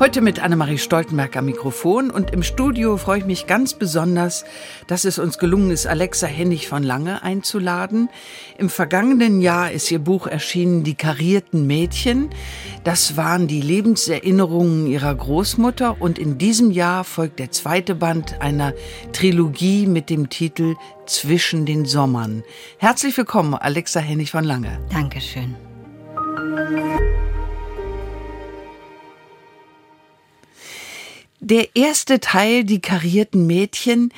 Heute mit Annemarie Stoltenberg am Mikrofon und im Studio freue ich mich ganz besonders, dass es uns gelungen ist, Alexa Hennig von Lange einzuladen. Im vergangenen Jahr ist ihr Buch erschienen, Die karierten Mädchen. Das waren die Lebenserinnerungen ihrer Großmutter und in diesem Jahr folgt der zweite Band einer Trilogie mit dem Titel Zwischen den Sommern. Herzlich willkommen, Alexa Hennig von Lange. Dankeschön. Der erste Teil, die karierten Mädchen,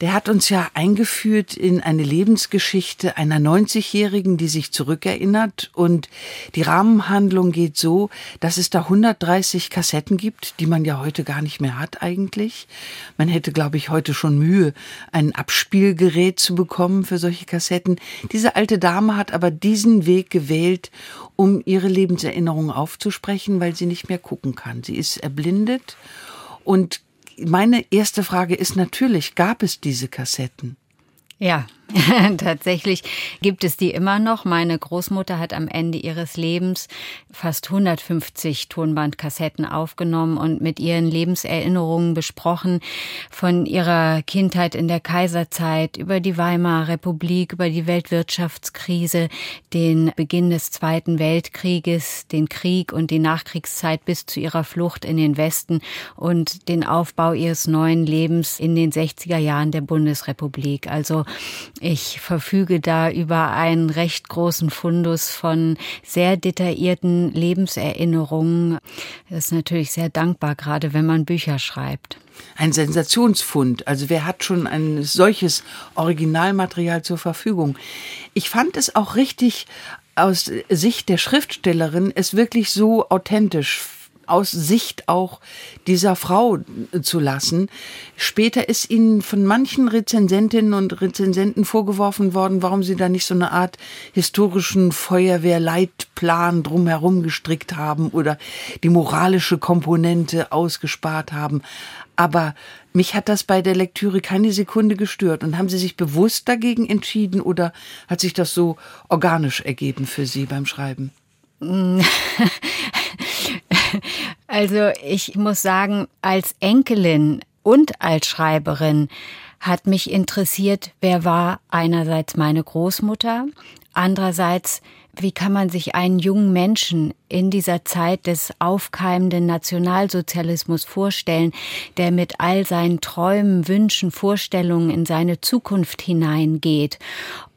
der hat uns ja eingeführt in eine Lebensgeschichte einer 90-Jährigen, die sich zurückerinnert. Und die Rahmenhandlung geht so, dass es da 130 Kassetten gibt, die man ja heute gar nicht mehr hat eigentlich. Man hätte, glaube ich, heute schon Mühe, ein Abspielgerät zu bekommen für solche Kassetten. Diese alte Dame hat aber diesen Weg gewählt, um ihre Lebenserinnerungen aufzusprechen, weil sie nicht mehr gucken kann. Sie ist erblindet und meine erste Frage ist natürlich, gab es diese Kassetten? Ja, Tatsächlich gibt es die immer noch. Meine Großmutter hat am Ende ihres Lebens fast 150 Tonbandkassetten aufgenommen und mit ihren Lebenserinnerungen besprochen von ihrer Kindheit in der Kaiserzeit über die Weimarer Republik, über die Weltwirtschaftskrise, den Beginn des Zweiten Weltkrieges, den Krieg und die Nachkriegszeit bis zu ihrer Flucht in den Westen und den Aufbau ihres neuen Lebens in den 60er Jahren der Bundesrepublik. Also ich verfüge da über einen recht großen Fundus von sehr detaillierten Lebenserinnerungen. Das ist natürlich sehr dankbar, gerade wenn man Bücher schreibt. Ein Sensationsfund. Also wer hat schon ein solches Originalmaterial zur Verfügung? Ich fand es auch richtig aus Sicht der Schriftstellerin es wirklich so authentisch aus Sicht auch dieser Frau zu lassen. Später ist ihnen von manchen Rezensentinnen und Rezensenten vorgeworfen worden, warum sie da nicht so eine Art historischen Feuerwehrleitplan drumherum gestrickt haben oder die moralische Komponente ausgespart haben. Aber mich hat das bei der Lektüre keine Sekunde gestört. Und haben Sie sich bewusst dagegen entschieden oder hat sich das so organisch ergeben für Sie beim Schreiben? Also ich muss sagen, als Enkelin und als Schreiberin hat mich interessiert, wer war einerseits meine Großmutter, andererseits wie kann man sich einen jungen Menschen in dieser Zeit des aufkeimenden Nationalsozialismus vorstellen, der mit all seinen Träumen, Wünschen, Vorstellungen in seine Zukunft hineingeht?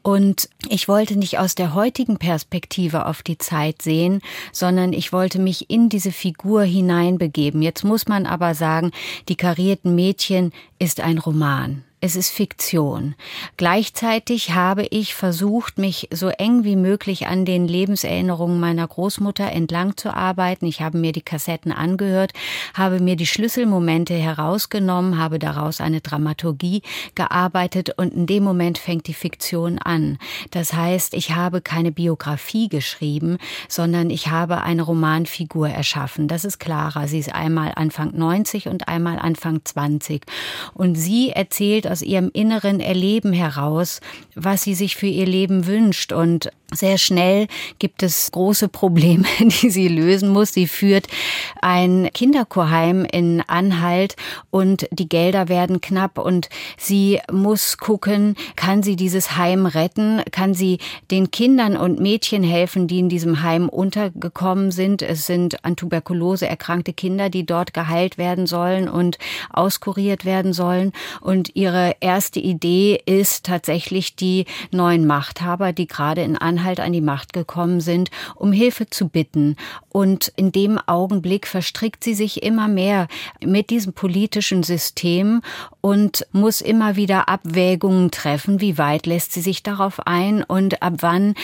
Und ich wollte nicht aus der heutigen Perspektive auf die Zeit sehen, sondern ich wollte mich in diese Figur hineinbegeben. Jetzt muss man aber sagen, die karierten Mädchen ist ein Roman es ist Fiktion. Gleichzeitig habe ich versucht, mich so eng wie möglich an den Lebenserinnerungen meiner Großmutter entlang zu arbeiten. Ich habe mir die Kassetten angehört, habe mir die Schlüsselmomente herausgenommen, habe daraus eine Dramaturgie gearbeitet und in dem Moment fängt die Fiktion an. Das heißt, ich habe keine Biografie geschrieben, sondern ich habe eine Romanfigur erschaffen. Das ist Clara. Sie ist einmal Anfang 90 und einmal Anfang 20. Und sie erzählt aus ihrem inneren Erleben heraus, was sie sich für ihr Leben wünscht. Und sehr schnell gibt es große Probleme, die sie lösen muss. Sie führt ein Kinderchorheim in Anhalt und die Gelder werden knapp und sie muss gucken, kann sie dieses Heim retten? Kann sie den Kindern und Mädchen helfen, die in diesem Heim untergekommen sind? Es sind an Tuberkulose erkrankte Kinder, die dort geheilt werden sollen und auskuriert werden sollen. Und ihre erste Idee ist tatsächlich die neuen Machthaber, die gerade in Anhalt halt an die Macht gekommen sind, um Hilfe zu bitten. Und in dem Augenblick verstrickt sie sich immer mehr mit diesem politischen System und muss immer wieder Abwägungen treffen, wie weit lässt sie sich darauf ein und ab wann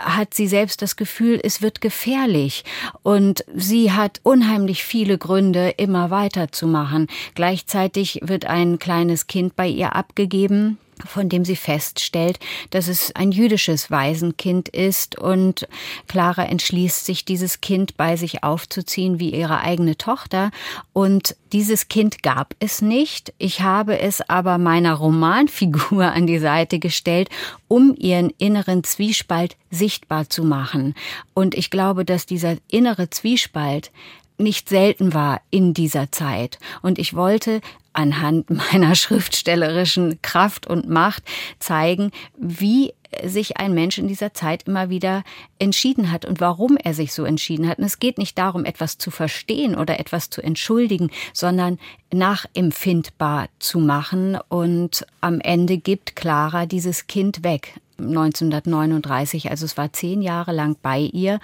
hat sie selbst das Gefühl, es wird gefährlich. Und sie hat unheimlich viele Gründe, immer weiterzumachen. Gleichzeitig wird ein kleines Kind bei ihr abgegeben von dem sie feststellt, dass es ein jüdisches Waisenkind ist und Clara entschließt sich, dieses Kind bei sich aufzuziehen wie ihre eigene Tochter und dieses Kind gab es nicht. Ich habe es aber meiner Romanfigur an die Seite gestellt, um ihren inneren Zwiespalt sichtbar zu machen. Und ich glaube, dass dieser innere Zwiespalt nicht selten war in dieser Zeit. Und ich wollte anhand meiner schriftstellerischen Kraft und Macht zeigen, wie sich ein Mensch in dieser Zeit immer wieder entschieden hat und warum er sich so entschieden hat. Und es geht nicht darum, etwas zu verstehen oder etwas zu entschuldigen, sondern nachempfindbar zu machen. Und am Ende gibt Clara dieses Kind weg. 1939, also es war zehn Jahre lang bei ihr.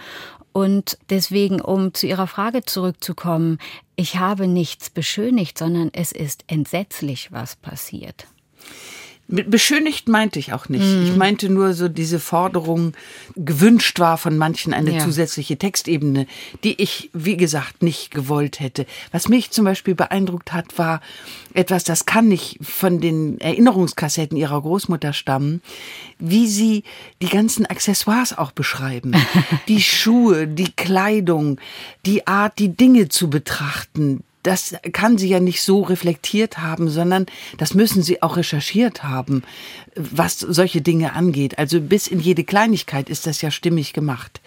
Und deswegen, um zu Ihrer Frage zurückzukommen, ich habe nichts beschönigt, sondern es ist entsetzlich, was passiert. Beschönigt meinte ich auch nicht. Mhm. Ich meinte nur so diese Forderung, gewünscht war von manchen eine ja. zusätzliche Textebene, die ich, wie gesagt, nicht gewollt hätte. Was mich zum Beispiel beeindruckt hat, war etwas, das kann nicht von den Erinnerungskassetten ihrer Großmutter stammen, wie sie die ganzen Accessoires auch beschreiben. die Schuhe, die Kleidung, die Art, die Dinge zu betrachten, das kann sie ja nicht so reflektiert haben, sondern das müssen sie auch recherchiert haben, was solche Dinge angeht. Also bis in jede Kleinigkeit ist das ja stimmig gemacht.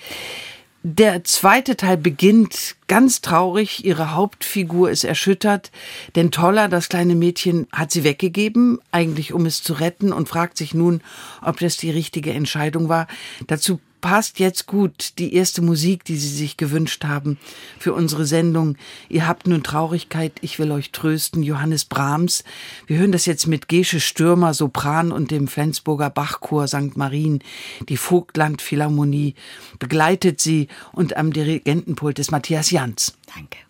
Der zweite Teil beginnt ganz traurig. Ihre Hauptfigur ist erschüttert, denn Toller, das kleine Mädchen, hat sie weggegeben, eigentlich um es zu retten und fragt sich nun, ob das die richtige Entscheidung war. Dazu passt jetzt gut die erste Musik, die Sie sich gewünscht haben für unsere Sendung. Ihr habt nun Traurigkeit, ich will euch trösten, Johannes Brahms. Wir hören das jetzt mit Gesche Stürmer, Sopran und dem Flensburger Bachchor St. Marien. Die Vogtland Philharmonie begleitet sie und am Dirigentenpult ist Matthias Jans. Danke.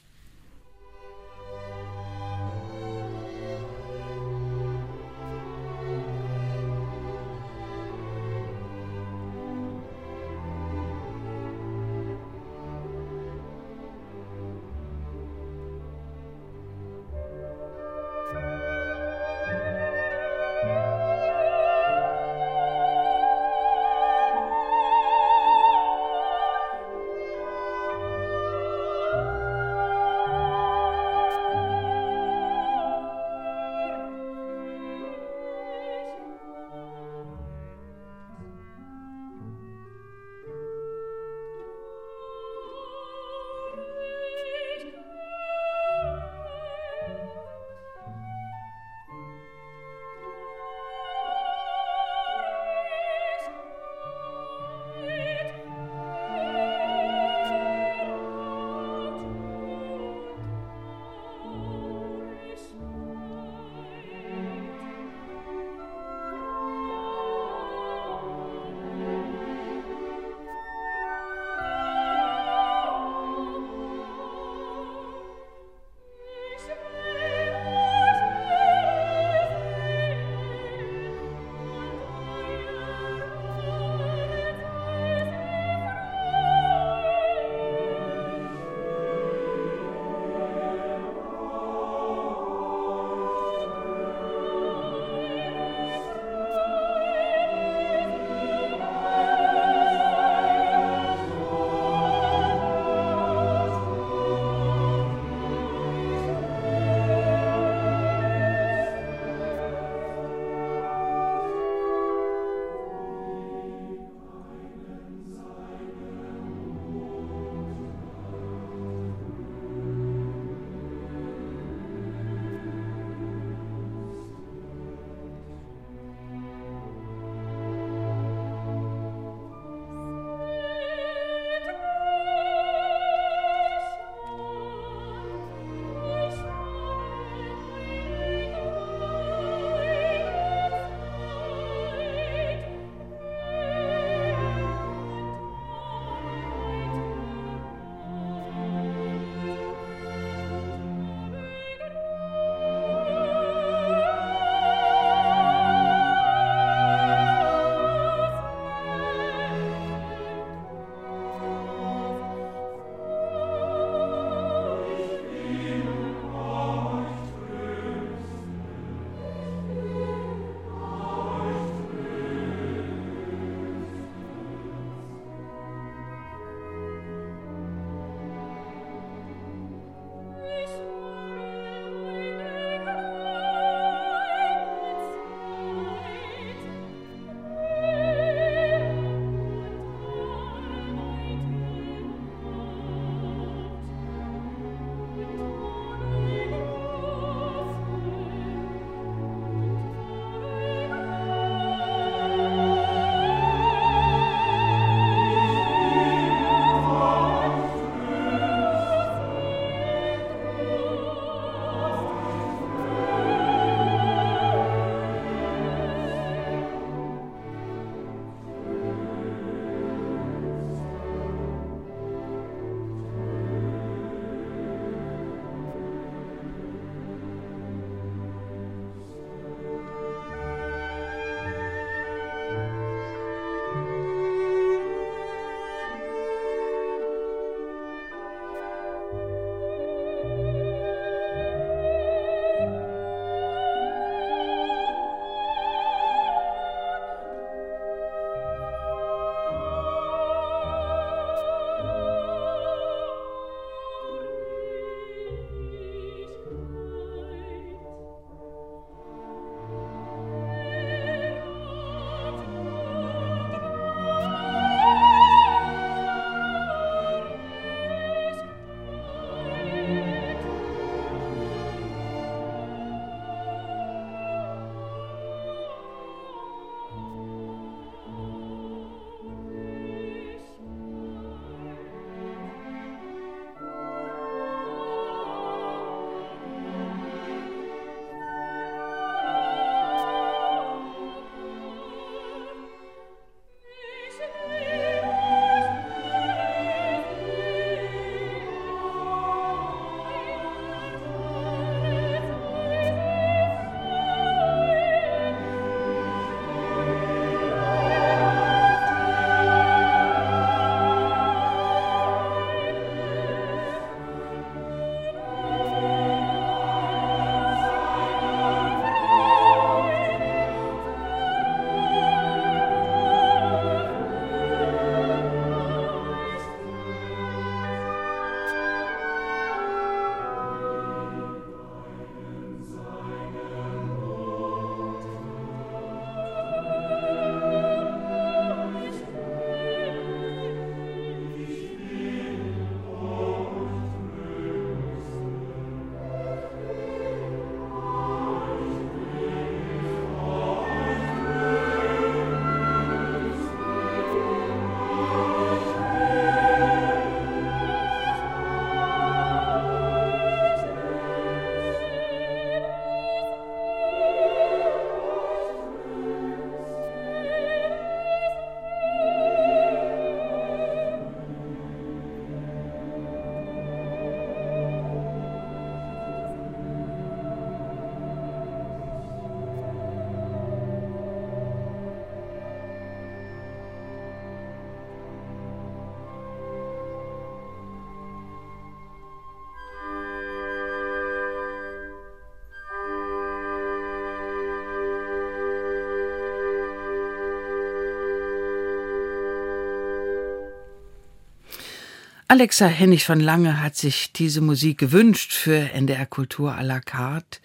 Alexa Hennig von Lange hat sich diese Musik gewünscht für NDR Kultur à la carte.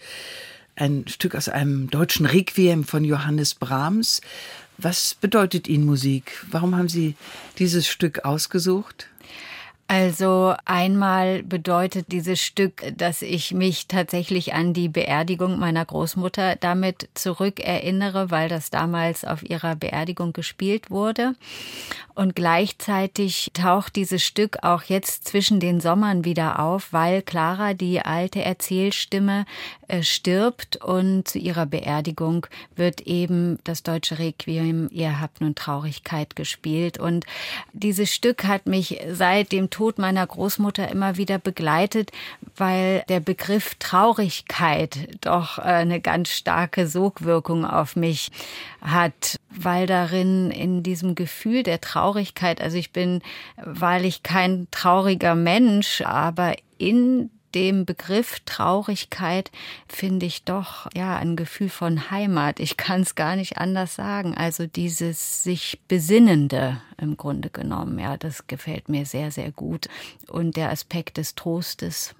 Ein Stück aus einem deutschen Requiem von Johannes Brahms. Was bedeutet Ihnen Musik? Warum haben Sie dieses Stück ausgesucht? Also einmal bedeutet dieses Stück, dass ich mich tatsächlich an die Beerdigung meiner Großmutter damit zurückerinnere, weil das damals auf ihrer Beerdigung gespielt wurde. Und gleichzeitig taucht dieses Stück auch jetzt zwischen den Sommern wieder auf, weil Clara, die alte Erzählstimme, äh, stirbt und zu ihrer Beerdigung wird eben das deutsche Requiem Ihr habt nun Traurigkeit gespielt. Und dieses Stück hat mich seit dem Tod meiner Großmutter immer wieder begleitet, weil der Begriff Traurigkeit doch äh, eine ganz starke Sogwirkung auf mich hat, weil darin in diesem Gefühl der Traurigkeit, also ich bin wahrlich kein trauriger Mensch, aber in dem Begriff Traurigkeit finde ich doch ja ein Gefühl von Heimat. Ich kann es gar nicht anders sagen. Also dieses sich Besinnende im Grunde genommen, ja, das gefällt mir sehr, sehr gut. Und der Aspekt des Trostes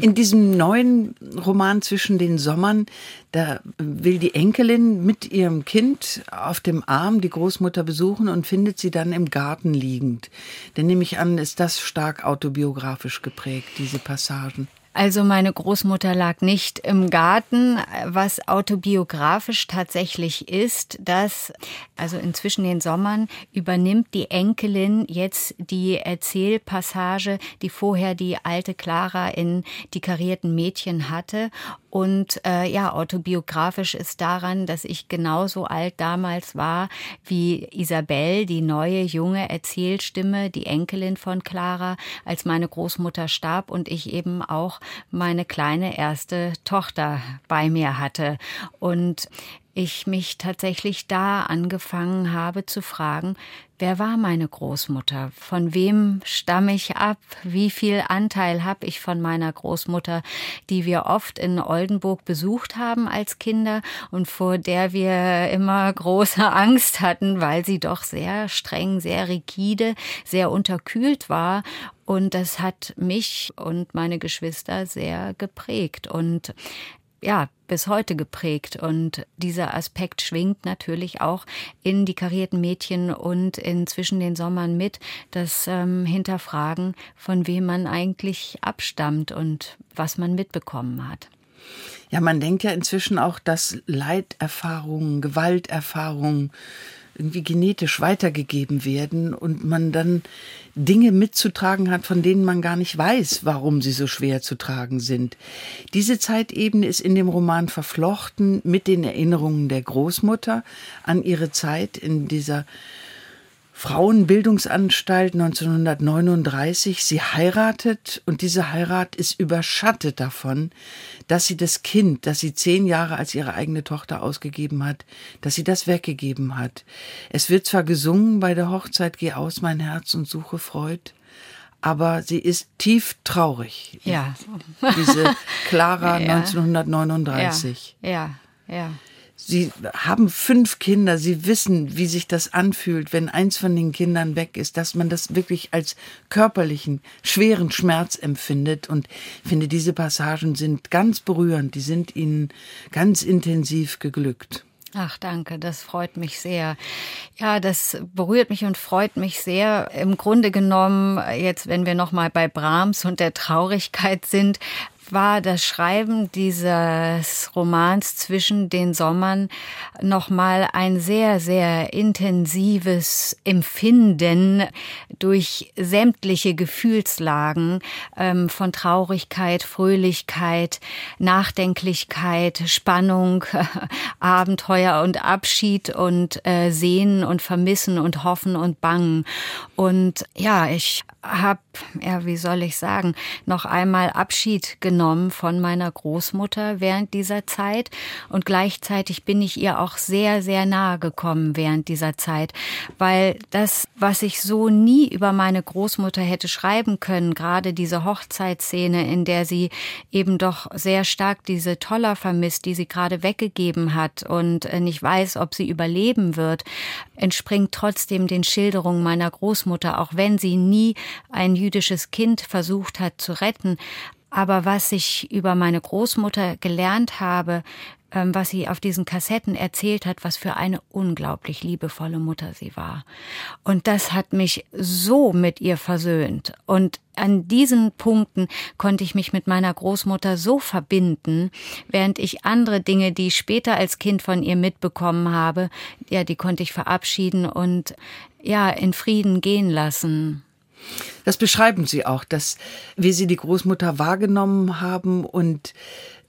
in diesem neuen Roman zwischen den Sommern, da will die Enkelin mit ihrem Kind auf dem Arm die Großmutter besuchen und findet sie dann im Garten liegend. Denn nehme ich an, ist das stark autobiografisch geprägt, diese Passagen. Also meine Großmutter lag nicht im Garten, was autobiografisch tatsächlich ist, dass also inzwischen den Sommern übernimmt die Enkelin jetzt die Erzählpassage, die vorher die alte Clara in die karierten Mädchen hatte. Und äh, ja, autobiografisch ist daran, dass ich genauso alt damals war wie Isabel, die neue junge Erzählstimme, die Enkelin von Clara, als meine Großmutter starb und ich eben auch meine kleine erste Tochter bei mir hatte. Und ich mich tatsächlich da angefangen habe zu fragen, wer war meine Großmutter? Von wem stamme ich ab? Wie viel Anteil habe ich von meiner Großmutter, die wir oft in Oldenburg besucht haben als Kinder und vor der wir immer große Angst hatten, weil sie doch sehr streng, sehr rigide, sehr unterkühlt war und das hat mich und meine Geschwister sehr geprägt. Und ja, bis heute geprägt. Und dieser Aspekt schwingt natürlich auch in die karierten Mädchen und in zwischen den Sommern mit, das ähm, Hinterfragen, von wem man eigentlich abstammt und was man mitbekommen hat. Ja, man denkt ja inzwischen auch, dass Leiterfahrungen, Gewalterfahrungen irgendwie genetisch weitergegeben werden und man dann Dinge mitzutragen hat, von denen man gar nicht weiß, warum sie so schwer zu tragen sind. Diese Zeitebene ist in dem Roman verflochten mit den Erinnerungen der Großmutter an ihre Zeit in dieser Frauenbildungsanstalt 1939. Sie heiratet und diese Heirat ist überschattet davon, dass sie das Kind, das sie zehn Jahre als ihre eigene Tochter ausgegeben hat, dass sie das weggegeben hat. Es wird zwar gesungen bei der Hochzeit, geh aus mein Herz und suche Freud, aber sie ist tief traurig. Ja. Diese Clara ja. 1939. Ja, ja. ja. Sie haben fünf Kinder. Sie wissen, wie sich das anfühlt, wenn eins von den Kindern weg ist, dass man das wirklich als körperlichen, schweren Schmerz empfindet. Und ich finde, diese Passagen sind ganz berührend. Die sind Ihnen ganz intensiv geglückt. Ach, danke, das freut mich sehr. Ja, das berührt mich und freut mich sehr. Im Grunde genommen, jetzt, wenn wir nochmal bei Brahms und der Traurigkeit sind, war das Schreiben dieses Romans zwischen den Sommern nochmal ein sehr, sehr intensives Empfinden durch sämtliche Gefühlslagen ähm, von Traurigkeit, Fröhlichkeit, Nachdenklichkeit, Spannung, Abenteuer und Abschied und äh, Sehnen und Vermissen und Hoffen und Bangen. Und ja, ich habe, ja, wie soll ich sagen, noch einmal Abschied genommen mitgenommen von meiner Großmutter während dieser Zeit und gleichzeitig bin ich ihr auch sehr, sehr nahe gekommen während dieser Zeit, weil das, was ich so nie über meine Großmutter hätte schreiben können, gerade diese Hochzeitsszene, in der sie eben doch sehr stark diese Toller vermisst, die sie gerade weggegeben hat und äh, nicht weiß, ob sie überleben wird, entspringt trotzdem den Schilderungen meiner Großmutter, auch wenn sie nie ein jüdisches Kind versucht hat zu retten. Aber was ich über meine Großmutter gelernt habe, ähm, was sie auf diesen Kassetten erzählt hat, was für eine unglaublich liebevolle Mutter sie war. Und das hat mich so mit ihr versöhnt. Und an diesen Punkten konnte ich mich mit meiner Großmutter so verbinden, während ich andere Dinge, die ich später als Kind von ihr mitbekommen habe, ja, die konnte ich verabschieden und ja, in Frieden gehen lassen. Das beschreiben Sie auch, dass wir Sie die Großmutter wahrgenommen haben und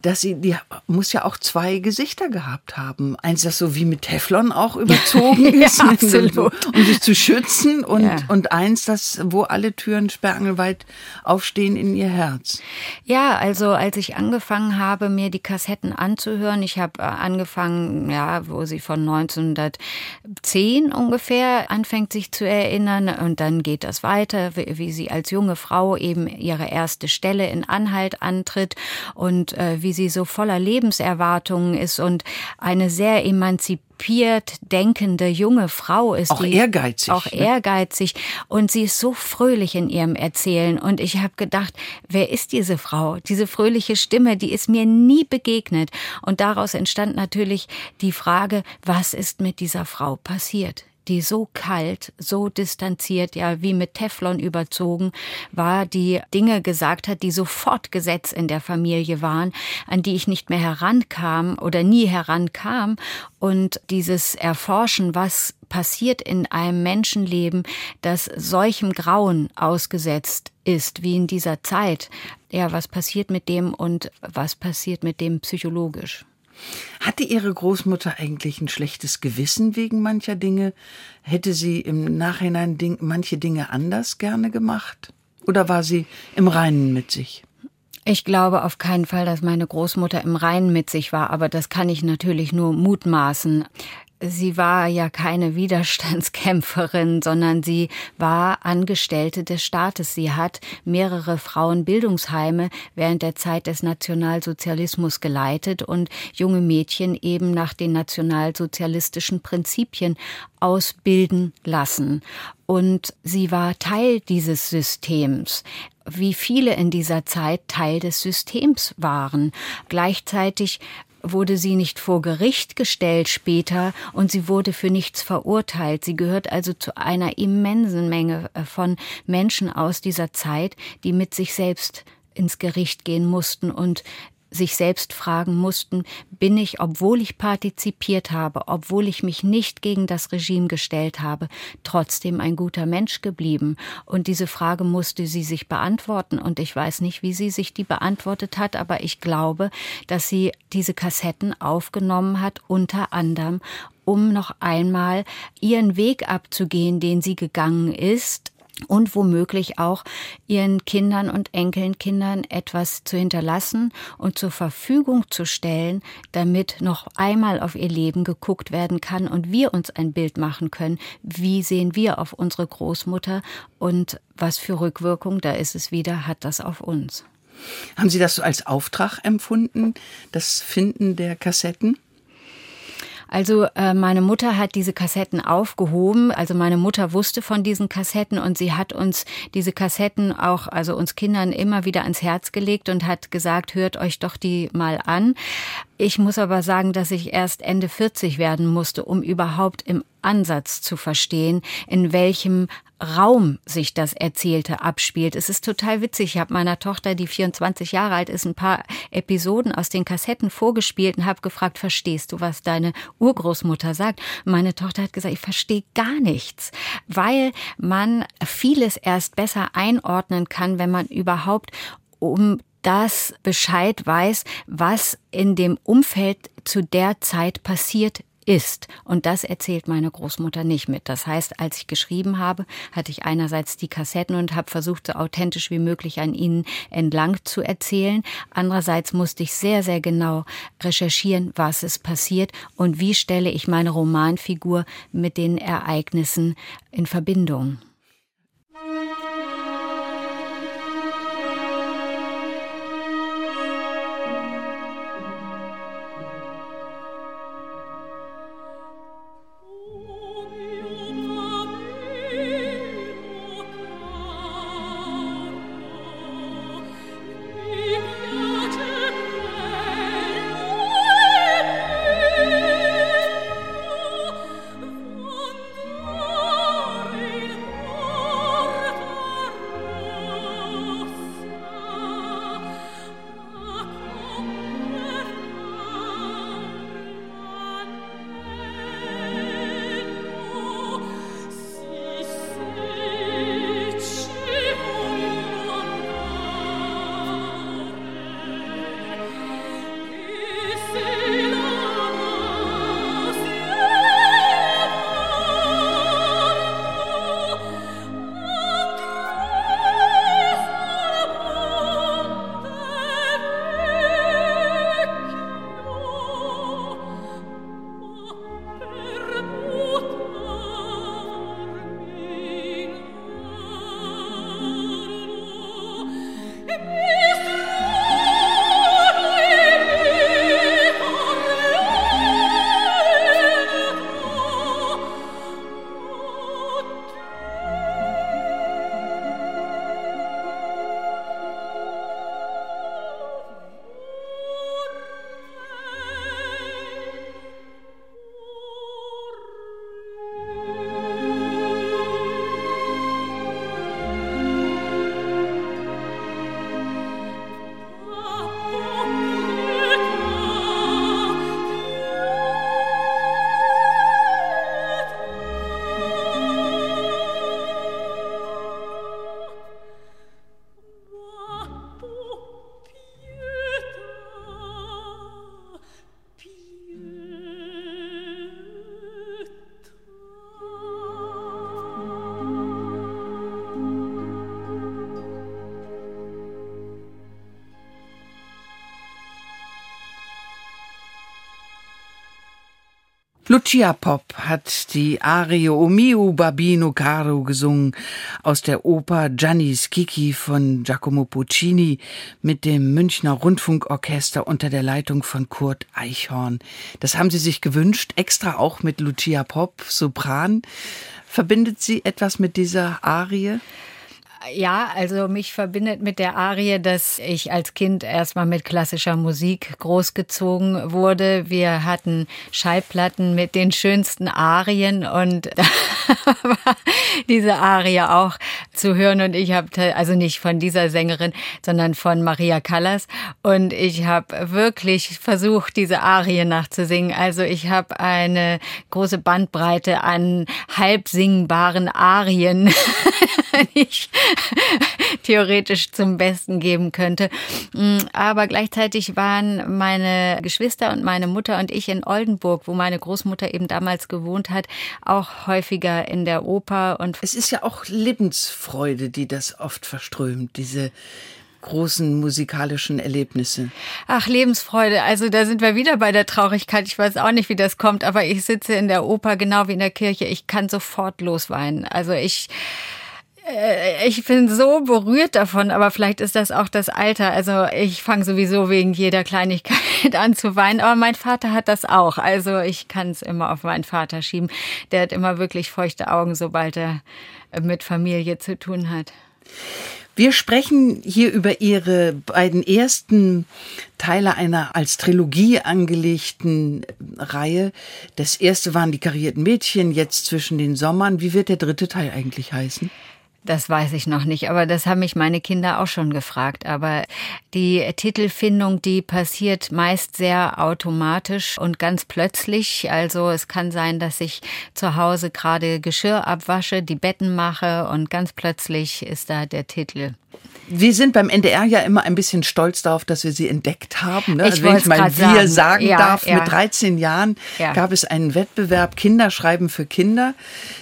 dass sie, die muss ja auch zwei Gesichter gehabt haben. Eins, das so wie mit Teflon auch überzogen ist, ja, absolut. um sich zu schützen und, ja. und eins, das, wo alle Türen sperrangelweit aufstehen in ihr Herz. Ja, also als ich angefangen habe, mir die Kassetten anzuhören, ich habe äh, angefangen, ja, wo sie von 1910 ungefähr anfängt sich zu erinnern und dann geht das weiter, wie, wie sie als junge Frau eben ihre erste Stelle in Anhalt antritt und äh, wie sie so voller Lebenserwartungen ist und eine sehr emanzipiert denkende junge Frau ist. Auch ehrgeizig. Auch ne? ehrgeizig. Und sie ist so fröhlich in ihrem Erzählen. Und ich habe gedacht, wer ist diese Frau? Diese fröhliche Stimme, die ist mir nie begegnet. Und daraus entstand natürlich die Frage, was ist mit dieser Frau passiert? Die so kalt, so distanziert, ja wie mit Teflon überzogen war, die Dinge gesagt hat, die sofort Gesetz in der Familie waren, an die ich nicht mehr herankam oder nie herankam. Und dieses Erforschen, was passiert in einem Menschenleben, das solchem Grauen ausgesetzt ist, wie in dieser Zeit. Ja, was passiert mit dem und was passiert mit dem psychologisch? Hatte Ihre Großmutter eigentlich ein schlechtes Gewissen wegen mancher Dinge? Hätte sie im Nachhinein Ding, manche Dinge anders gerne gemacht? Oder war sie im Reinen mit sich? Ich glaube auf keinen Fall, dass meine Großmutter im Reinen mit sich war, aber das kann ich natürlich nur mutmaßen sie war ja keine Widerstandskämpferin, sondern sie war Angestellte des Staates. Sie hat mehrere Frauenbildungsheime während der Zeit des Nationalsozialismus geleitet und junge Mädchen eben nach den nationalsozialistischen Prinzipien ausbilden lassen. Und sie war Teil dieses Systems wie viele in dieser Zeit Teil des Systems waren. Gleichzeitig wurde sie nicht vor Gericht gestellt später und sie wurde für nichts verurteilt. Sie gehört also zu einer immensen Menge äh, von Menschen aus dieser Zeit, die mit sich selbst ins Gericht gehen mussten und sich selbst fragen mussten, bin ich, obwohl ich partizipiert habe, obwohl ich mich nicht gegen das Regime gestellt habe, trotzdem ein guter Mensch geblieben? Und diese Frage musste sie sich beantworten. Und ich weiß nicht, wie sie sich die beantwortet hat, aber ich glaube, dass sie diese Kassetten aufgenommen hat, unter anderem, um noch einmal ihren Weg abzugehen, den sie gegangen ist, und womöglich auch ihren Kindern und Enkelkindern etwas zu hinterlassen und zur Verfügung zu stellen, damit noch einmal auf ihr Leben geguckt werden kann und wir uns ein Bild machen können, wie sehen wir auf unsere Großmutter und was für Rückwirkung, da ist es wieder, hat das auf uns. Haben Sie das als Auftrag empfunden, das Finden der Kassetten? Also äh, meine Mutter hat diese Kassetten aufgehoben. Also meine Mutter wusste von diesen Kassetten und sie hat uns diese Kassetten auch, also uns Kindern immer wieder ans Herz gelegt und hat gesagt, hört euch doch die mal an. Ich muss aber sagen, dass ich erst Ende 40 werden musste, um überhaupt im Ansatz zu verstehen, in welchem Raum sich das Erzählte abspielt. Es ist total witzig. Ich habe meiner Tochter, die 24 Jahre alt ist, ein paar Episoden aus den Kassetten vorgespielt und habe gefragt, verstehst du, was deine Urgroßmutter sagt? meine Tochter hat gesagt, ich verstehe gar nichts, weil man vieles erst besser einordnen kann, wenn man überhaupt um das Bescheid weiß, was in dem Umfeld zu der Zeit passiert ist. Und das erzählt meine Großmutter nicht mit. Das heißt, als ich geschrieben habe, hatte ich einerseits die Kassetten und habe versucht, so authentisch wie möglich an ihnen entlang zu erzählen. Andererseits musste ich sehr, sehr genau recherchieren, was ist passiert und wie stelle ich meine Romanfigur mit den Ereignissen in Verbindung. Lucia Pop hat die Arie O mio Babino Caro gesungen aus der Oper Gianni Schicchi von Giacomo Puccini mit dem Münchner Rundfunkorchester unter der Leitung von Kurt Eichhorn. Das haben sie sich gewünscht, extra auch mit Lucia Pop, Sopran. Verbindet sie etwas mit dieser Arie? Ja, also mich verbindet mit der Arie, dass ich als Kind erstmal mit klassischer Musik großgezogen wurde. Wir hatten Schallplatten mit den schönsten Arien und diese Arie auch zu hören und ich habe also nicht von dieser Sängerin, sondern von Maria Callas und ich habe wirklich versucht, diese Arie nachzusingen. Also ich habe eine große Bandbreite an halb singbaren Arien, theoretisch zum Besten geben könnte. Mm, aber gleichzeitig waren meine Geschwister und meine Mutter und ich in Oldenburg, wo meine Großmutter eben damals gewohnt hat, auch häufiger in der Oper und es ist ja auch Lebensfreude, die das oft verströmt, diese großen musikalischen Erlebnisse? Ach, Lebensfreude. Also da sind wir wieder bei der Traurigkeit. Ich weiß auch nicht, wie das kommt, aber ich sitze in der Oper genau wie in der Kirche. Ich kann sofort losweinen. Also ich ich bin so berührt davon, aber vielleicht ist das auch das Alter. Also ich fange sowieso wegen jeder Kleinigkeit an zu weinen, aber mein Vater hat das auch. Also ich kann es immer auf meinen Vater schieben. Der hat immer wirklich feuchte Augen, sobald er mit Familie zu tun hat. Wir sprechen hier über Ihre beiden ersten Teile einer als Trilogie angelegten Reihe. Das erste waren die karierten Mädchen, jetzt zwischen den Sommern. Wie wird der dritte Teil eigentlich heißen? Das weiß ich noch nicht, aber das haben mich meine Kinder auch schon gefragt. Aber die Titelfindung, die passiert meist sehr automatisch und ganz plötzlich. Also es kann sein, dass ich zu Hause gerade Geschirr abwasche, die Betten mache und ganz plötzlich ist da der Titel. Wir sind beim NDR ja immer ein bisschen stolz darauf, dass wir sie entdeckt haben. Ne? Ich also wenn ich mal wir sagen, sagen ja, darf, ja. mit 13 Jahren Ja. gab es einen Wettbewerb Kinderschreiben für Kinder.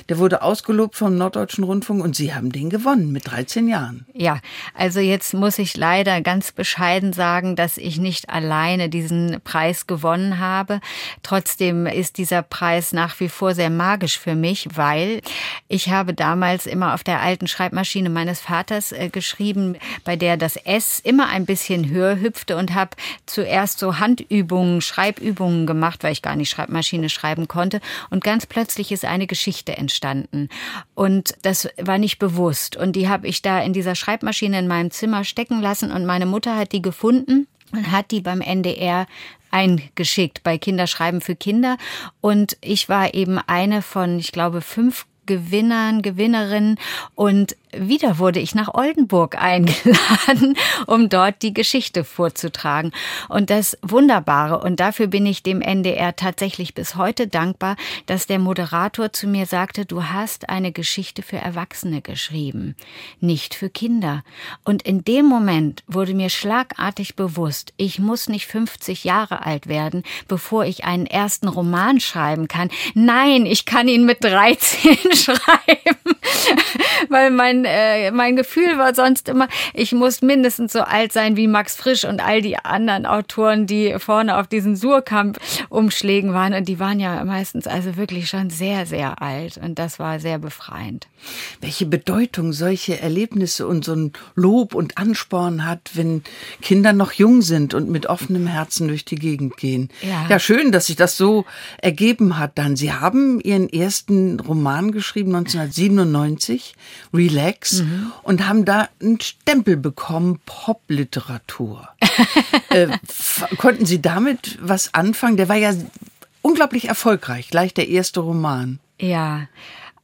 Der wurde ausgelobt vom Norddeutschen Rundfunk und Sie haben den gewonnen mit 13 Jahren. Ja, also jetzt muss ich leider ganz bescheiden sagen, dass ich nicht alleine diesen Preis gewonnen habe. Trotzdem ist dieser Preis nach wie vor sehr magisch für mich, weil ich habe damals immer auf der alten Schreibmaschine meines Vaters äh, geschrieben, bei der das S immer ein bisschen höher hüpfte und habe zuerst so Handübungen, Schreibübungen gemacht, weil ich gar nicht Schreibmaschine schreiben konnte. Und ganz plötzlich ist eine Geschichte entstanden. Und das war nicht bewusst. Und die habe ich da in dieser Schreibmaschine in meinem Zimmer stecken lassen und meine Mutter hat die gefunden und hat die beim NDR eingeschickt bei Kinderschreiben für Kinder. Und ich war eben eine von, ich glaube, fünf Gewinnern, Gewinnerinnen und wieder wurde ich nach Oldenburg eingeladen, um dort die Geschichte vorzutragen. Und das Wunderbare, und dafür bin ich dem NDR tatsächlich bis heute dankbar, dass der Moderator zu mir sagte, du hast eine Geschichte für Erwachsene geschrieben, nicht für Kinder. Und in dem Moment wurde mir schlagartig bewusst, ich muss nicht 50 Jahre alt werden, bevor ich einen ersten Roman schreiben kann. Nein, ich kann ihn mit 13 schreiben, weil mein, äh, mein Gefühl war sonst immer, ich muss mindestens so alt sein wie Max Frisch und all die anderen Autoren, die vorne auf diesen Surkamp-Umschlägen waren. Und die waren ja meistens also wirklich schon sehr, sehr alt. Und das war sehr befreiend. Welche Bedeutung solche Erlebnisse und so ein Lob und Ansporn hat, wenn Kinder noch jung sind und mit offenem Herzen durch die Gegend gehen. Ja. ja, schön, dass sich das so ergeben hat dann. Sie haben Ihren ersten Roman geschrieben 1997, Relax, und haben da einen Stempel bekommen, Popliteratur. äh, konnten Sie damit was anfangen? Der war ja unglaublich erfolgreich, gleich der erste Roman. Ja.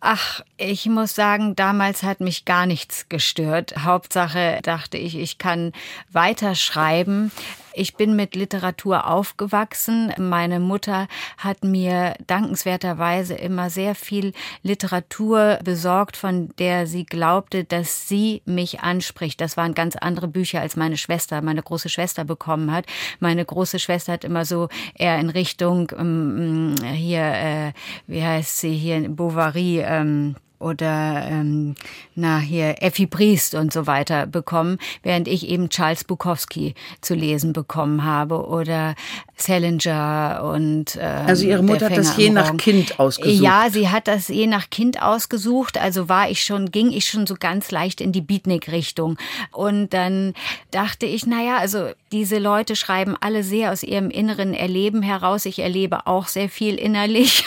Ach, ich muss sagen, damals hat mich gar nichts gestört. Hauptsache dachte ich, ich kann weiter schreiben. Ich bin mit Literatur aufgewachsen. Meine Mutter hat mir dankenswerterweise immer sehr viel Literatur besorgt, von der sie glaubte, dass sie mich anspricht. Das waren ganz andere Bücher, als meine Schwester, meine große Schwester bekommen hat. Meine große Schwester hat immer so eher in Richtung ähm, hier, äh, wie heißt sie hier, Bovary, ähm, oder ähm, na hier Effi Briest und so weiter bekommen, während ich eben Charles Bukowski zu lesen bekommen habe oder Salinger und ähm, Also Ihre Mutter hat das je nach. Kind ausgesucht. Ja, sie hat das je nach Kind ausgesucht. Also war ich schon, ging ich schon so ganz leicht in die Beatnik-Richtung. Und dann dachte ich, naja, also diese Leute schreiben alle sehr aus ihrem inneren Erleben heraus. Ich erlebe auch sehr viel innerlich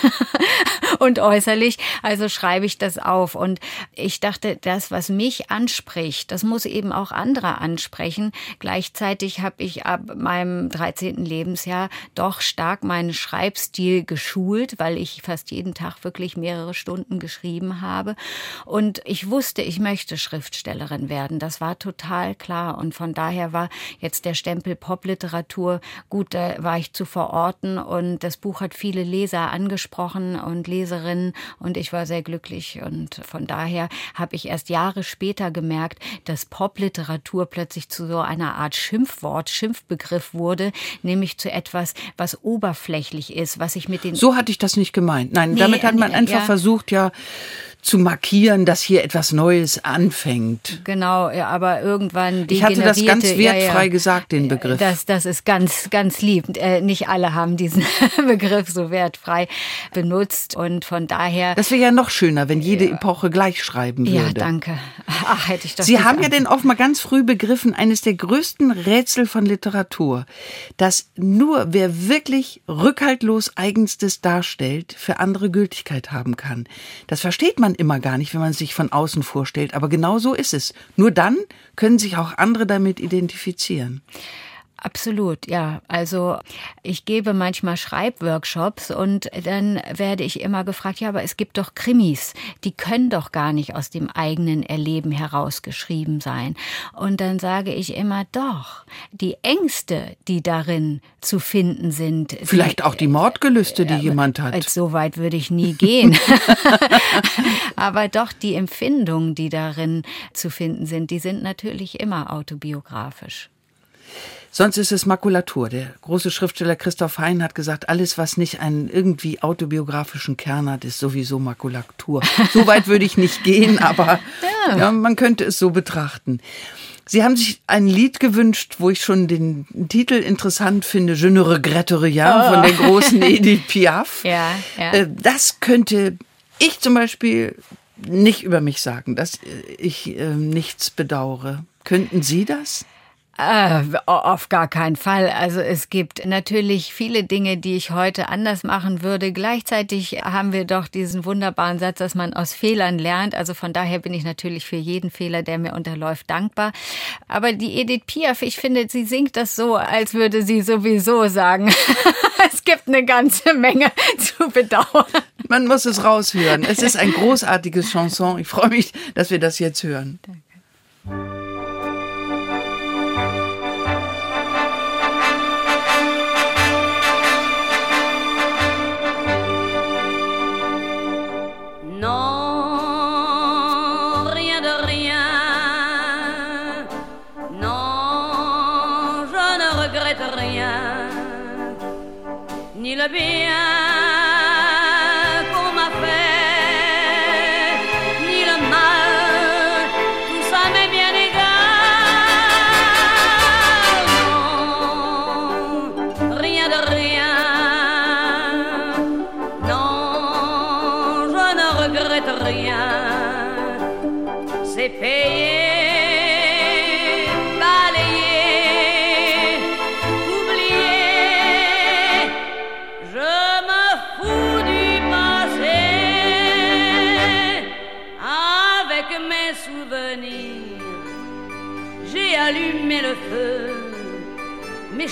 und äußerlich. Also schreibe ich das auf. Und ich dachte, das, was mich anspricht, das muss eben auch andere ansprechen. Gleichzeitig habe ich ab meinem 13. Lebensjahr doch stark meinen Schreibstil geschult, weil ich fast jeden Tag wirklich mehrere Stunden geschrieben habe. Und ich wusste, ich möchte Schriftstellerin werden. Das war total klar. Und von daher war jetzt der Stempel Popliteratur gut, da war ich zu verorten. Und das Buch hat viele Leser angesprochen und Leserinnen. Und ich war sehr glücklich. Und von daher habe ich erst Jahre später gemerkt, dass Popliteratur plötzlich zu so einer Art Schimpfwort, Schimpfbegriff wurde, nämlich zu etwas, was oberflächlich ist, was ich mit den So hatte ich das nicht gemeint. Nein, Nee, damit hat man einfach ja. versucht, ja, zu markieren, dass hier etwas Neues anfängt. Genau, ja, aber irgendwann Ich hatte das ganz degenerierte- ja, ja. wertfrei gesagt, den Begriff. Das, das ist ganz, ganz lieb. Äh, Nicht alle haben diesen Begriff so wertfrei benutzt und von daher. Das wäre ja noch schöner, wenn jede Epoche gleich schreiben würde. ja, danke. Ach, hätte ich das. Sie haben ja denn offenbar ganz früh begriffen, eines der größten Rätsel von Literatur, dass nur wer wirklich rückhaltlos Eigenstes darstellt, für andere Gültigkeit haben kann. Das versteht man immer gar nicht, wenn man sich von außen vorstellt, aber genau so ist es. Nur dann können sich auch andere damit identifizieren. Absolut, ja. Also ich gebe manchmal Schreibworkshops und dann werde ich immer gefragt, ja, aber es gibt doch Krimis, die können doch gar nicht aus dem eigenen Erleben herausgeschrieben sein. Und dann sage ich immer, doch, die Ängste, die darin zu finden sind. Vielleicht die, auch die Mordgelüste, die äh, jemand hat. So weit würde ich nie gehen. aber doch die Empfindungen, die darin zu finden sind, die sind natürlich immer autobiografisch. Sonst ist es Makulatur. Der große Schriftsteller Christoph Hein hat gesagt, alles, was nicht einen irgendwie autobiografischen Kern hat, ist sowieso Makulatur. So weit würde ich nicht gehen, aber ja. ja, man könnte es so betrachten. Sie haben sich ein Lied gewünscht, wo ich schon den Titel interessant finde, Je ne regrette rien oh. von der großen Edith Piaf. Ja, ja. Äh, das könnte ich zum Beispiel nicht über mich sagen, dass ich äh, nichts bedauere. Könnten Sie das? Äh, auf gar keinen Fall. Also es gibt natürlich viele Dinge, die ich heute anders machen würde. Gleichzeitig haben wir doch diesen wunderbaren Satz, dass man aus Fehlern lernt. Also von daher bin ich natürlich für jeden Fehler, der mir unterläuft, dankbar. Aber die Edith Piaf, ich finde, sie singt das so, als würde sie sowieso sagen, es gibt eine ganze Menge zu bedauern. Man muss es raushören. Es ist ein großartiges Chanson. Ich freue mich, dass wir das jetzt hören. Danke. la vea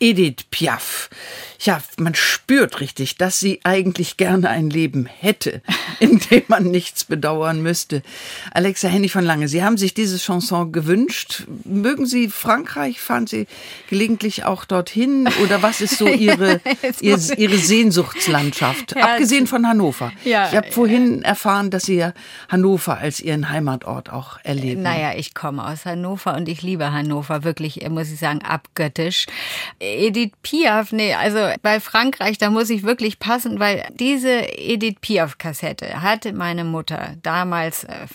Edith Piaf. Ja, man spürt richtig, dass sie eigentlich gerne ein Leben hätte, in dem man nichts bedauern müsste. Alexa Hennig von Lange, Sie haben sich diese Chanson gewünscht. Mögen Sie Frankreich? Fahren Sie gelegentlich auch dorthin? Oder was ist so Ihre, Ihre, Ihre Sehnsuchtslandschaft? Ja, Abgesehen von Hannover. Ja, ich habe vorhin erfahren, dass Sie ja Hannover als Ihren Heimatort auch erleben. Naja, ich komme aus Hannover und ich liebe Hannover wirklich, muss ich sagen, abgöttisch. Edith Piaf, nee, also bei Frankreich, da muss ich wirklich passen, weil diese Edith Piaf-Kassette hatte meine Mutter damals äh,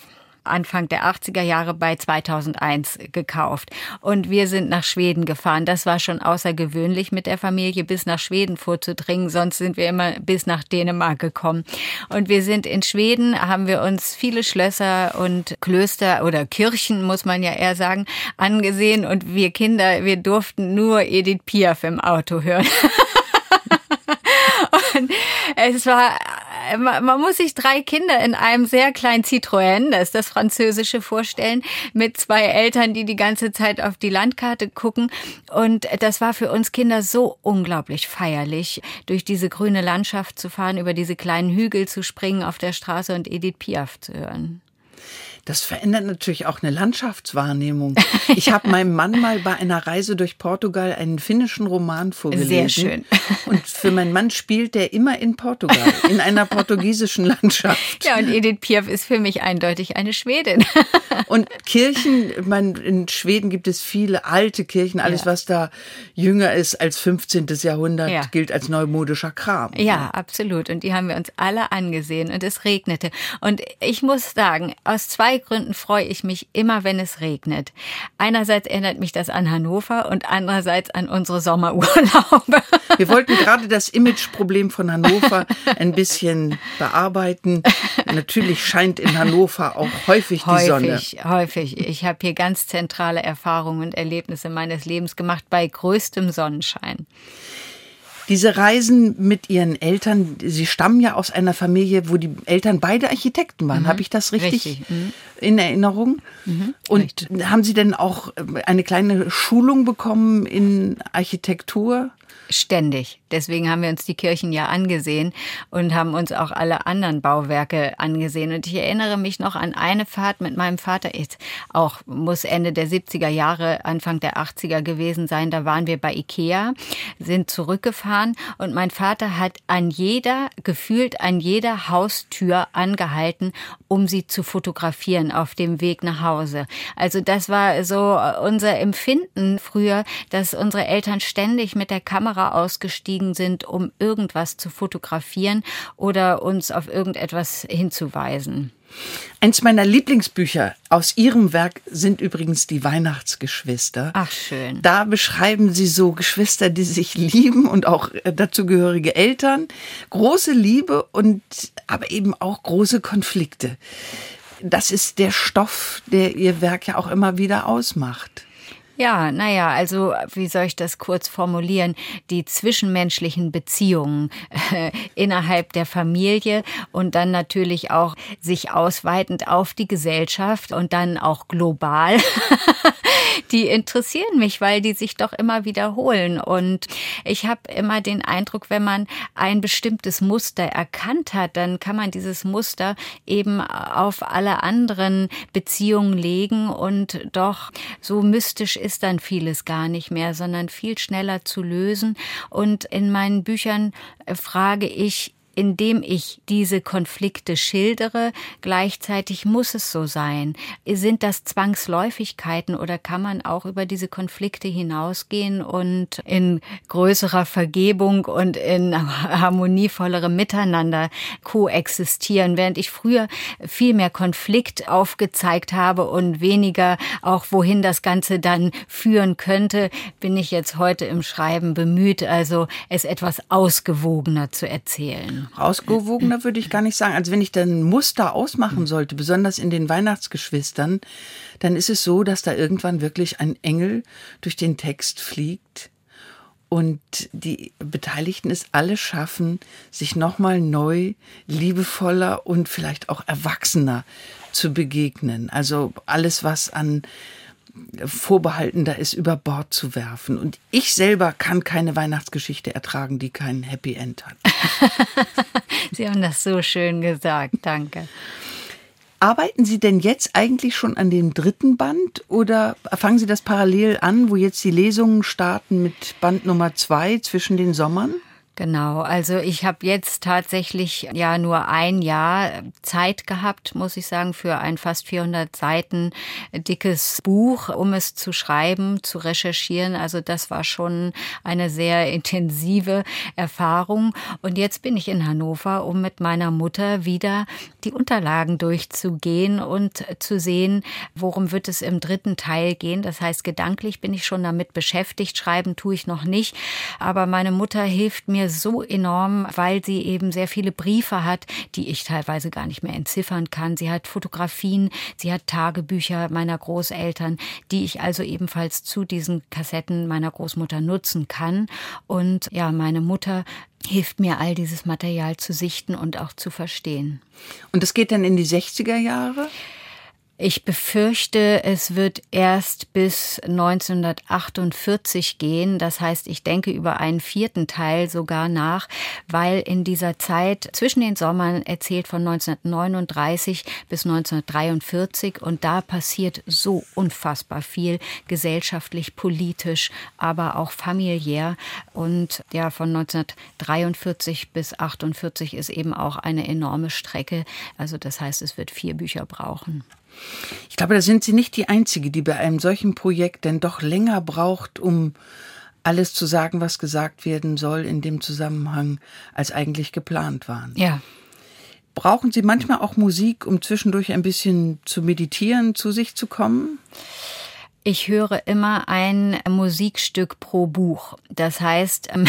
Anfang der 80er Jahre bei 2001 gekauft. Und wir sind nach Schweden gefahren. Das war schon außergewöhnlich mit der Familie bis nach Schweden vorzudringen. Sonst sind wir immer bis nach Dänemark gekommen. Und wir sind in Schweden, haben wir uns viele Schlösser und Klöster oder Kirchen, muss man ja eher sagen, angesehen. Und wir Kinder, wir durften nur Edith Piaf im Auto hören. Es war äh, man muss sich drei Kinder in einem sehr kleinen Citroën, das ist das französische, vorstellen, mit zwei Eltern, die die ganze Zeit auf die Landkarte gucken. Und das war für uns Kinder so unglaublich feierlich, durch diese grüne Landschaft zu fahren, über diese kleinen Hügel zu springen auf der Straße und Edith Piaf zu hören. Das verändert natürlich auch eine Landschaftswahrnehmung. Ich habe meinem Mann mal bei einer Reise durch Portugal einen finnischen Roman vorgelesen. Sehr schön. Und für meinen Mann spielt der immer in Portugal, in einer portugiesischen Landschaft. Ja, und Edith Piaf ist für mich eindeutig eine Schwedin. Und Kirchen, meine, in Schweden gibt es viele alte Kirchen. Alles, Ja. was da jünger ist als 15. Jahrhundert, Ja. gilt als neumodischer Kram. Ja, absolut. Und die haben wir uns alle angesehen und es regnete. Und ich muss sagen, aus zwei Gründen freue ich mich immer, wenn es regnet. Einerseits erinnert mich das an Hannover und andererseits an unsere Sommerurlaube. Wir wollten gerade das Imageproblem von Hannover ein bisschen bearbeiten. Natürlich scheint in Hannover auch häufig die Sonne. Häufig, häufig. Ich habe hier ganz zentrale Erfahrungen und Erlebnisse meines Lebens gemacht bei größtem Sonnenschein. Diese Reisen mit ihren Eltern, sie stammen ja aus einer Familie, wo die Eltern beide Architekten waren. Habe ich das richtig, Richtig, mhm. in Erinnerung? Und haben Sie denn auch äh, eine kleine Schulung bekommen in Architektur? Ständig. Deswegen haben wir uns die Kirchen ja angesehen und haben uns auch alle anderen Bauwerke angesehen. Und ich erinnere mich noch an eine Fahrt mit meinem Vater, jetzt auch muss Ende der 70er Jahre, Anfang der 80er gewesen sein. Da waren wir bei Ikea, sind zurückgefahren und mein Vater hat an jeder, gefühlt an jeder Haustür angehalten, um sie zu fotografieren auf dem Weg nach Hause. Also das war so unser Empfinden früher, dass unsere Eltern ständig mit der Kamera ausgestiegen sind, um irgendwas zu fotografieren oder uns auf irgendetwas hinzuweisen. Eins meiner Lieblingsbücher aus Ihrem Werk sind übrigens die Weihnachtsgeschwister. Ach, schön. Da beschreiben Sie so Geschwister, die sich lieben und auch äh, dazugehörige Eltern. Große Liebe und aber eben auch große Konflikte. Das ist der Stoff, der Ihr Werk ja auch immer wieder ausmacht. Ja, naja, also wie soll ich das kurz formulieren? Die zwischenmenschlichen Beziehungen äh, innerhalb der Familie und dann natürlich auch sich ausweitend auf die Gesellschaft und dann auch global. die interessieren mich, weil die sich doch immer wiederholen. Und ich habe immer den Eindruck, wenn man ein bestimmtes Muster erkannt hat, dann kann man dieses Muster eben auf alle anderen Beziehungen legen und doch so mystisch ist dann vieles gar nicht mehr, sondern viel schneller zu lösen. Und in meinen Büchern äh, frage ich, indem ich diese Konflikte schildere, gleichzeitig muss es so sein. Sind das Zwangsläufigkeiten oder kann man auch über diese Konflikte hinausgehen und in größerer Vergebung und in harmonievollerem Miteinander koexistieren, während ich früher viel mehr Konflikt aufgezeigt habe und weniger auch wohin das Ganze dann führen könnte, bin ich jetzt heute im Schreiben bemüht, also es etwas ausgewogener zu erzählen. Ausgewogener würde ich gar nicht sagen. Also wenn ich dann Muster ausmachen sollte, besonders in den Weihnachtsgeschwistern, dann ist es so, dass da irgendwann wirklich ein Engel durch den Text fliegt und die Beteiligten es alle schaffen, sich nochmal neu, liebevoller und vielleicht auch erwachsener zu begegnen. Also alles, was an Vorbehalten da ist, über Bord zu werfen. Und ich selber kann keine Weihnachtsgeschichte ertragen, die kein Happy End hat. Sie haben das so schön gesagt, danke. Arbeiten Sie denn jetzt eigentlich schon an dem dritten Band oder fangen Sie das parallel an, wo jetzt die Lesungen starten mit Band Nummer zwei zwischen den Sommern? Genau, also ich habe jetzt tatsächlich ja nur ein Jahr Zeit gehabt, muss ich sagen, für ein fast 400 Seiten dickes Buch, um es zu schreiben, zu recherchieren. Also das war schon eine sehr intensive Erfahrung. Und jetzt bin ich in Hannover, um mit meiner Mutter wieder die Unterlagen durchzugehen und zu sehen, worum wird es im dritten Teil gehen. Das heißt, gedanklich bin ich schon damit beschäftigt. Schreiben tue ich noch nicht. Aber meine Mutter hilft mir so enorm, weil sie eben sehr viele Briefe hat, die ich teilweise gar nicht mehr entziffern kann. Sie hat Fotografien, sie hat Tagebücher meiner Großeltern, die ich also ebenfalls zu diesen Kassetten meiner Großmutter nutzen kann. Und ja, meine Mutter hilft mir, all dieses Material zu sichten und auch zu verstehen. Und das geht dann in die 60er Jahre? Ich befürchte, es wird erst bis 1948 gehen. Das heißt, ich denke über einen vierten Teil sogar nach, weil in dieser Zeit zwischen den Sommern erzählt von 1939 bis 1943 und da passiert so unfassbar viel gesellschaftlich, politisch, aber auch familiär. Und ja, von 1943 bis 48 ist eben auch eine enorme Strecke. Also das heißt, es wird vier Bücher brauchen. Ich glaube, da sind Sie nicht die Einzige, die bei einem solchen Projekt denn doch länger braucht, um alles zu sagen, was gesagt werden soll in dem Zusammenhang, als eigentlich geplant waren. Ja. Brauchen Sie manchmal auch Musik, um zwischendurch ein bisschen zu meditieren, zu sich zu kommen? Ich höre immer ein Musikstück pro Buch. Das heißt, ähm,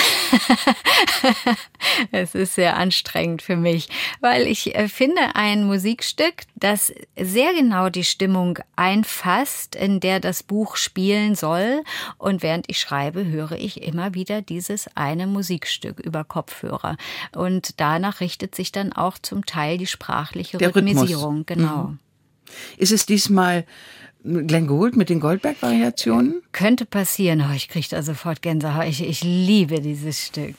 es ist sehr anstrengend für mich, weil ich äh, finde ein Musikstück, das sehr genau die Stimmung einfasst, in der das Buch spielen soll. Und während ich schreibe, höre ich immer wieder dieses eine Musikstück über Kopfhörer. Und danach richtet sich dann auch zum Teil die sprachliche Der Rhythmisierung. Rhythmus. Genau. Mhm. Ist es diesmal Glenn Gould mit den Goldberg-Variationen? Könnte passieren. Oh, ich kriege da sofort Gänsehaut. Ich, ich liebe dieses Stück.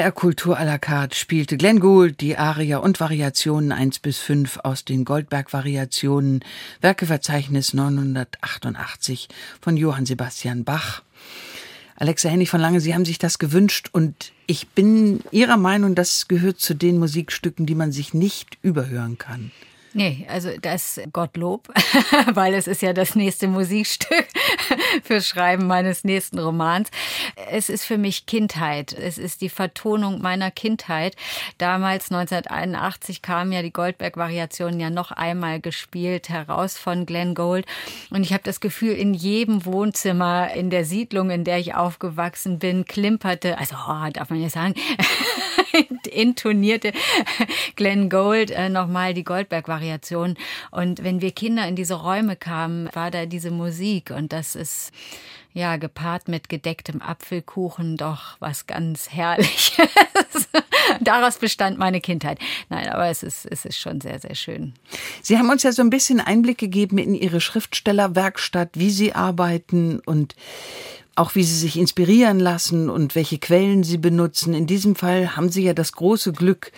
NDR Kultur à la carte spielte Glenn Gould die Aria und Variationen 1 bis 5 aus den Goldberg-Variationen, Werkeverzeichnis 988 von Johann Sebastian Bach. Alexa Hennig von Lange, Sie haben sich das gewünscht und ich bin Ihrer Meinung, das gehört zu den Musikstücken, die man sich nicht überhören kann. Nee, also das Gottlob, weil es ist ja das nächste Musikstück fürs Schreiben meines nächsten Romans. Es ist für mich Kindheit. Es ist die Vertonung meiner Kindheit. Damals 1981 kamen ja die Goldberg-Variationen ja noch einmal gespielt heraus von Glenn Gold. Und ich habe das Gefühl, in jedem Wohnzimmer in der Siedlung, in der ich aufgewachsen bin, klimperte, also oh, darf man ja sagen, intonierte Glenn Gold äh, nochmal die Goldberg-Variation. Und wenn wir Kinder in diese Räume kamen, war da diese Musik und das ist ja gepaart mit gedecktem Apfelkuchen doch was ganz Herrliches. Daraus bestand meine Kindheit. Nein, aber es ist, es ist schon sehr, sehr schön. Sie haben uns ja so ein bisschen Einblick gegeben in Ihre Schriftstellerwerkstatt, wie Sie arbeiten und auch wie sie sich inspirieren lassen und welche Quellen sie benutzen. In diesem Fall haben sie ja das große Glück,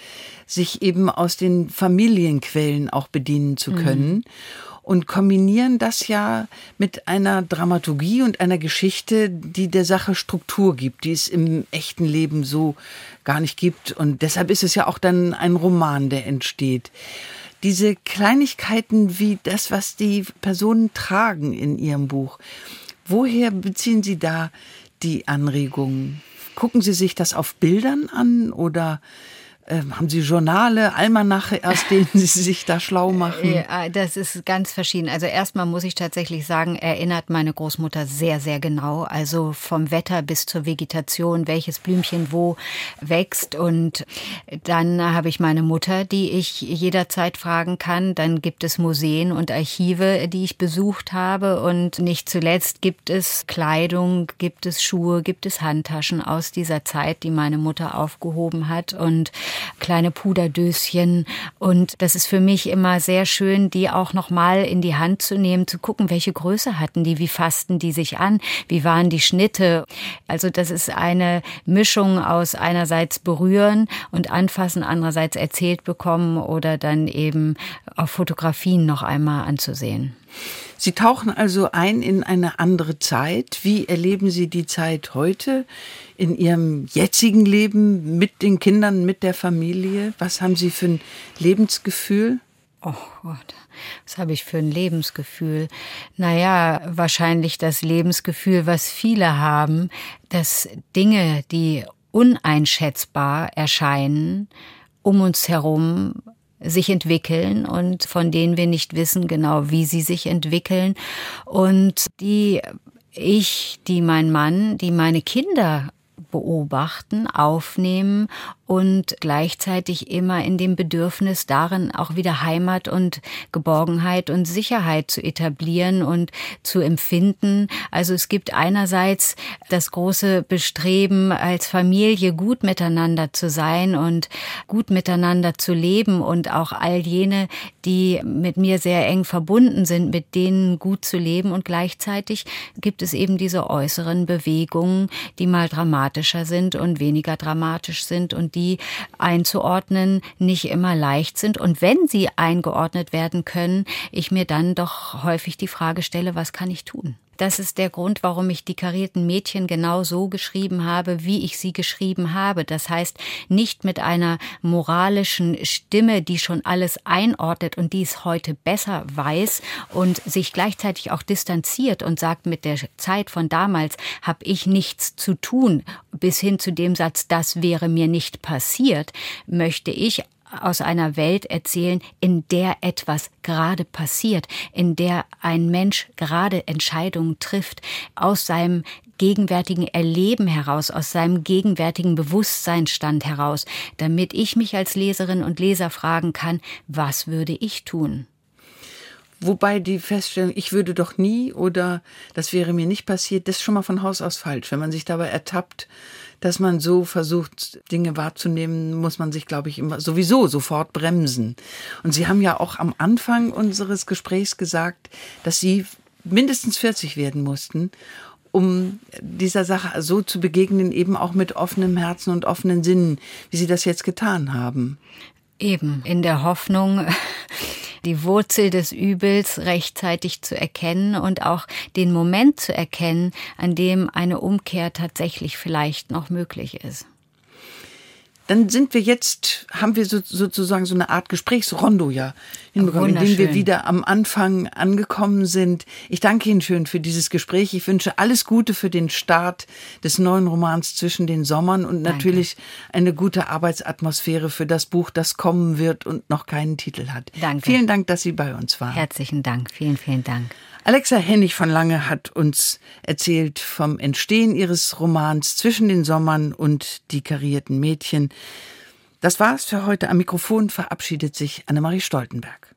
sich eben aus den Familienquellen auch bedienen zu können. Mhm. Und kombinieren das ja mit einer Dramaturgie und einer Geschichte, die der Sache Struktur gibt, die es im echten Leben so gar nicht gibt. Und deshalb ist es ja auch dann ein Roman, der entsteht diese Kleinigkeiten wie das, was die Personen tragen in ihrem Buch. Woher beziehen Sie da die Anregungen? Gucken Sie sich das auf Bildern an oder ähm, haben Sie Journale, Almanache, aus denen Sie sich da schlau machen? Ja, das ist ganz verschieden. Also erstmal muss ich tatsächlich sagen, erinnert meine Großmutter sehr, sehr genau. Also vom Wetter bis zur Vegetation, welches Blümchen wo wächst. Und dann habe ich meine Mutter, die ich jederzeit fragen kann. Dann gibt es Museen und Archive, die ich besucht habe. Und nicht zuletzt gibt es Kleidung, gibt es Schuhe, gibt es Handtaschen aus dieser Zeit, die meine Mutter aufgehoben hat. Und kleine Puderdöschen. Und das ist für mich immer sehr schön, die auch nochmal in die Hand zu nehmen, zu gucken, welche Größe hatten die, wie fassten die sich an, wie waren die Schnitte. Also das ist eine Mischung aus einerseits berühren und anfassen, andererseits erzählt bekommen oder dann eben auf Fotografien noch einmal anzusehen. Sie tauchen also ein in eine andere Zeit. Wie erleben Sie die Zeit heute in Ihrem jetzigen Leben mit den Kindern, mit der Familie? Was haben Sie für ein Lebensgefühl? Oh Gott, was habe ich für ein Lebensgefühl? Naja, wahrscheinlich das Lebensgefühl, was viele haben, dass Dinge, die uneinschätzbar erscheinen, um uns herum sich entwickeln und von denen wir nicht wissen genau, wie sie sich entwickeln. Und die ich, die mein Mann, die meine Kinder beobachten, aufnehmen und gleichzeitig immer in dem Bedürfnis darin auch wieder Heimat und Geborgenheit und Sicherheit zu etablieren und zu empfinden. Also es gibt einerseits das große Bestreben, als Familie gut miteinander zu sein und gut miteinander zu leben und auch all jene, die mit mir sehr eng verbunden sind, mit denen gut zu leben. Und gleichzeitig gibt es eben diese äußeren Bewegungen, die mal dramatischer sind und weniger dramatisch sind und die einzuordnen nicht immer leicht sind. Und wenn sie eingeordnet werden können, ich mir dann doch häufig die Frage stelle, was kann ich tun? Das ist der Grund, warum ich die karierten Mädchen genau so geschrieben habe, wie ich sie geschrieben habe. Das heißt, nicht mit einer moralischen Stimme, die schon alles einordnet und die es heute besser weiß und sich gleichzeitig auch distanziert und sagt, mit der Zeit von damals habe ich nichts zu tun, bis hin zu dem Satz, das wäre mir nicht passiert, möchte ich aus einer Welt erzählen, in der etwas gerade passiert, in der ein Mensch gerade Entscheidungen trifft, aus seinem gegenwärtigen Erleben heraus, aus seinem gegenwärtigen Bewusstseinsstand heraus, damit ich mich als Leserin und Leser fragen kann, was würde ich tun? Wobei die Feststellung, ich würde doch nie oder das wäre mir nicht passiert, das ist schon mal von Haus aus falsch. Wenn man sich dabei ertappt, dass man so versucht, Dinge wahrzunehmen, muss man sich, glaube ich, immer sowieso sofort bremsen. Und Sie haben ja auch am Anfang unseres Gesprächs gesagt, dass Sie mindestens 40 werden mussten, um dieser Sache so zu begegnen, eben auch mit offenem Herzen und offenen Sinnen, wie Sie das jetzt getan haben. Eben, in der Hoffnung, die Wurzel des Übels rechtzeitig zu erkennen und auch den Moment zu erkennen, an dem eine Umkehr tatsächlich vielleicht noch möglich ist. Dann sind wir jetzt, haben wir so, sozusagen so eine Art Gesprächsrondo ja hinbekommen, in dem wir wieder am Anfang angekommen sind. Ich danke Ihnen schön für dieses Gespräch. Ich wünsche alles Gute für den Start des neuen Romans zwischen den Sommern und Danke. natürlich eine gute Arbeitsatmosphäre für das Buch, das kommen wird und noch keinen Titel hat. Danke. Vielen Dank, dass Sie bei uns waren. Herzlichen Dank, vielen, vielen Dank. Alexa Hennig von Lange hat uns erzählt vom Entstehen ihres Romans Zwischen den Sommern und die karierten Mädchen. Das war's für heute. Am Mikrofon verabschiedet sich Annemarie Stoltenberg.